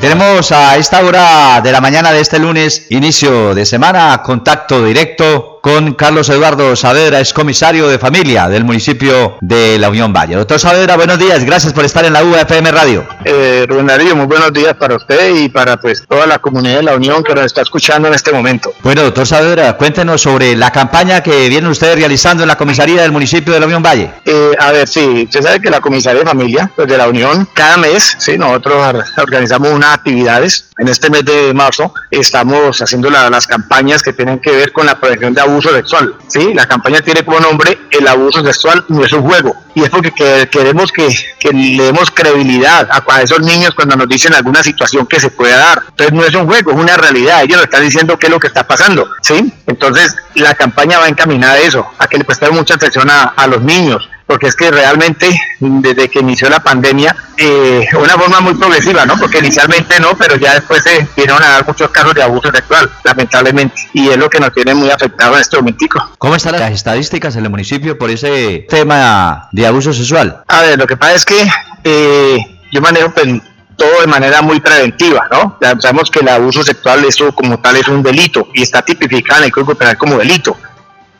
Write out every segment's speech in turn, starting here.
Tenemos a esta hora de la mañana de este lunes, inicio de semana, contacto directo con Carlos Eduardo Saavedra, es comisario de familia del municipio de La Unión Valle. Doctor Saavedra, buenos días, gracias por estar en la UFM Radio. Eh, Rubén Darío, muy buenos días para usted y para pues toda la comunidad de La Unión que nos está escuchando en este momento. Bueno, doctor Saavedra, cuéntenos sobre la campaña que vienen ustedes realizando en la comisaría del municipio de La Unión Valle. Eh, a ver, sí, usted sabe que la comisaría de familia pues, de La Unión, cada mes, sí, nosotros organizamos unas actividades. En este mes de marzo estamos haciendo las campañas que tienen que ver con la prevención de abuso sexual. ¿sí? La campaña tiene como nombre el abuso sexual no es un juego. Y es porque queremos que, le demos credibilidad a, esos niños cuando nos dicen alguna situación que se pueda dar. Entonces no es un juego, es una realidad. Ellos nos están diciendo qué es lo que está pasando. ¿sí? Entonces la campaña va encaminada a eso, a que le prestemos mucha atención a los niños, porque es que realmente desde que inició la pandemia, eh, una forma muy progresiva, ¿no? Porque inicialmente no, pero ya después se vinieron a dar muchos casos de abuso sexual, lamentablemente, y es lo que nos tiene muy afectado en este momentico. ¿Cómo están las estadísticas en el municipio por ese tema de abuso sexual? A ver, lo que pasa es que eh, yo manejo pues, todo de manera muy preventiva, ¿no? Ya sabemos que el abuso sexual, eso como tal es un delito y está tipificado en el Código Penal como delito.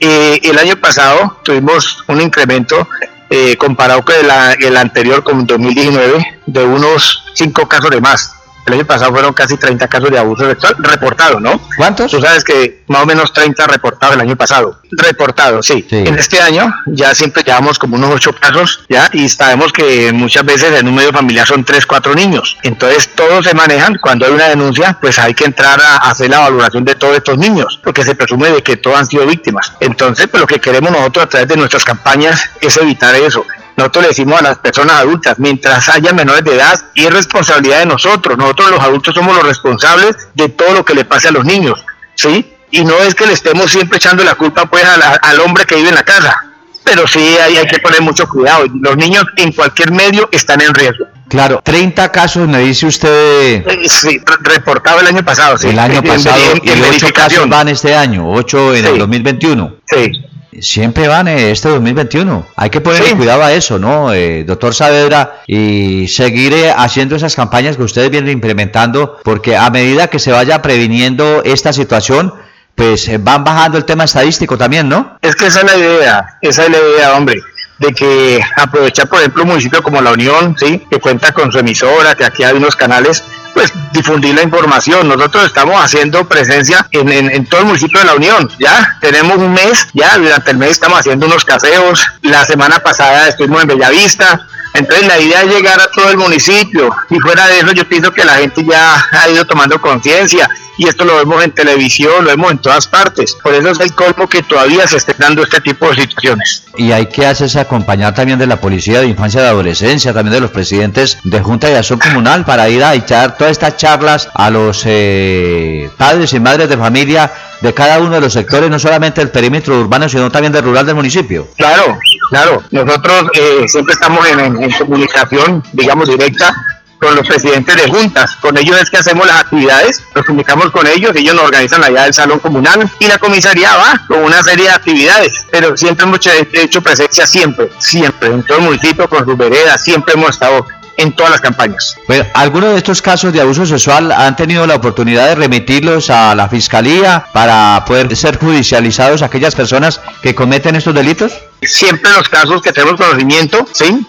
Eh, el año pasado tuvimos un incremento eh, comparado con el, anterior, con 2019, de unos 5 casos de más. El año pasado fueron casi 30 casos de abuso sexual reportados, ¿no? ¿Cuántos? Tú sabes que más o menos 30 reportados el año pasado. Reportados, sí. En este año ya siempre llevamos como unos 8 casos, ¿ya? Y sabemos que muchas veces en un medio familiar son 3, 4 niños. Entonces todos se manejan. Cuando hay una denuncia, pues hay que entrar a hacer la valoración de todos estos niños, porque se presume de que todos han sido víctimas. Entonces, pues lo que queremos nosotros a través de nuestras campañas es evitar eso, nosotros le decimos a las personas adultas, mientras haya menores de edad, y es responsabilidad de nosotros. Nosotros los adultos somos los responsables de todo lo que le pase a los niños, ¿sí? Y no es que le estemos siempre echando la culpa pues al hombre que vive en la casa, pero sí hay, hay que poner mucho cuidado. Los niños en cualquier medio están en riesgo. Claro, 30 casos me dice usted. Eh, sí, reportado el año pasado, sí. El año pasado, y 8 casos van este año, 8 en el 2021. Sí siempre van eh, este 2021. Hay que poner cuidado a eso, ¿no, eh, doctor Saavedra? Y seguir eh, haciendo esas campañas que ustedes vienen implementando, porque a medida que se vaya previniendo esta situación, pues van bajando el tema estadístico también, ¿no? Es que esa es la idea, esa es la idea, hombre de que aprovechar, por ejemplo, un municipio como La Unión, ¿sí? que cuenta con su emisora, que aquí hay unos canales, pues difundir la información. Nosotros estamos haciendo presencia en, en, todo el municipio de La Unión, ¿ya? Tenemos un mes, ya durante el mes estamos haciendo unos caseos. La semana pasada estuvimos en Bellavista, entonces la idea es llegar a todo el municipio y fuera de eso yo pienso que la gente ya ha ido tomando conciencia y esto lo vemos en televisión, lo vemos en todas partes. Por eso es el colmo que todavía se estén dando este tipo de situaciones. Y hay que hacerse acompañar también de la policía de infancia y de adolescencia, también de los presidentes de Junta de Acción Comunal para ir a echar todas estas charlas a los eh, padres y madres de familia de cada uno de los sectores, no solamente del perímetro urbano, sino también del rural del municipio. Claro, claro. Nosotros eh, siempre estamos en comunicación, digamos, directa con los presidentes de juntas. Con ellos es que hacemos las actividades, nos comunicamos con ellos, ellos nos organizan allá el salón comunal y la comisaría va con una serie de actividades. Pero siempre hemos hecho presencia, siempre, siempre, en todo el municipio, con sus veredas, siempre hemos estado en todas las campañas. Bueno, ¿Algunos de estos casos de abuso sexual han tenido la oportunidad de remitirlos a la fiscalía para poder ser judicializados aquellas personas que cometen estos delitos? Siempre los casos que tenemos conocimiento, sí,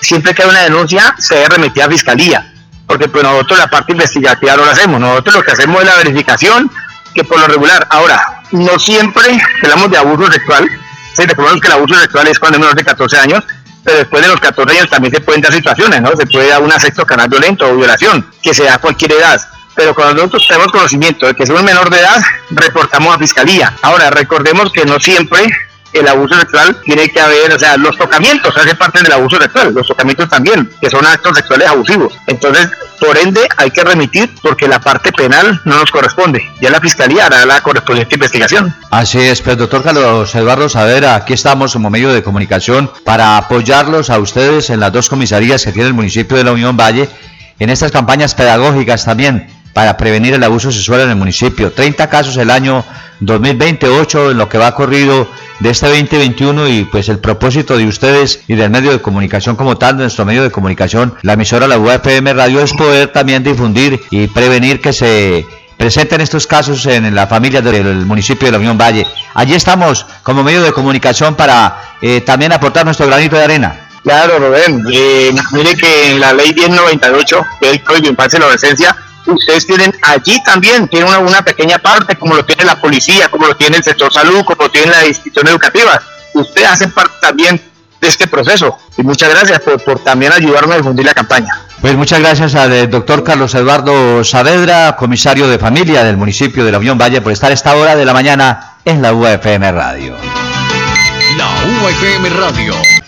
siempre que hay una denuncia se debe remitir a fiscalía, porque pues nosotros la parte investigativa no la hacemos, nosotros lo que hacemos es la verificación, que por lo regular, ahora, no siempre hablamos de abuso sexual, ¿sí? recordemos que el abuso sexual es cuando hay menos de 14 años, pero después de los 14 años también se pueden dar situaciones, ¿no? Se puede dar un sexo canal violento o violación, que se da a cualquier edad. Pero cuando nosotros tenemos conocimiento de que es un menor de edad, reportamos a fiscalía. Ahora, recordemos que no siempre el abuso sexual tiene que haber, o sea, los tocamientos hacen parte del abuso sexual, los tocamientos también, que son actos sexuales abusivos. Entonces, por ende, hay que remitir porque la parte penal no nos corresponde. Ya la fiscalía hará la correspondiente investigación. Así es, pues doctor Carlos Eduardo Savera, aquí estamos como medio de comunicación para apoyarlos a ustedes en las dos comisarías que tiene el municipio de la Unión Valle en estas campañas pedagógicas también para prevenir el abuso sexual en el municipio. 30 casos el año 2028 en lo que va corrido de este 2021 y pues el propósito de ustedes y del medio de comunicación como tal, de nuestro medio de comunicación, la emisora La UFM Radio es poder también difundir y prevenir que se presenten estos casos en la familia del municipio de la Unión Valle. Allí estamos como medio de comunicación para eh, también aportar nuestro granito de arena. Claro, Rubén. Eh, mire que en la ley 1098, que es el Código de Infancia y Adolescencia, ustedes tienen allí también, tienen una, una, pequeña parte, como lo tiene la policía, como lo tiene el sector salud, como lo tiene la institución educativa. Ustedes hacen parte también de este proceso. Y muchas gracias por, por también ayudarnos a difundir la campaña. Pues muchas gracias al doctor Carlos Eduardo Saavedra, comisario de familia del municipio de la Unión Valle, por estar a esta hora de la mañana en la UFM Radio. La UFM Radio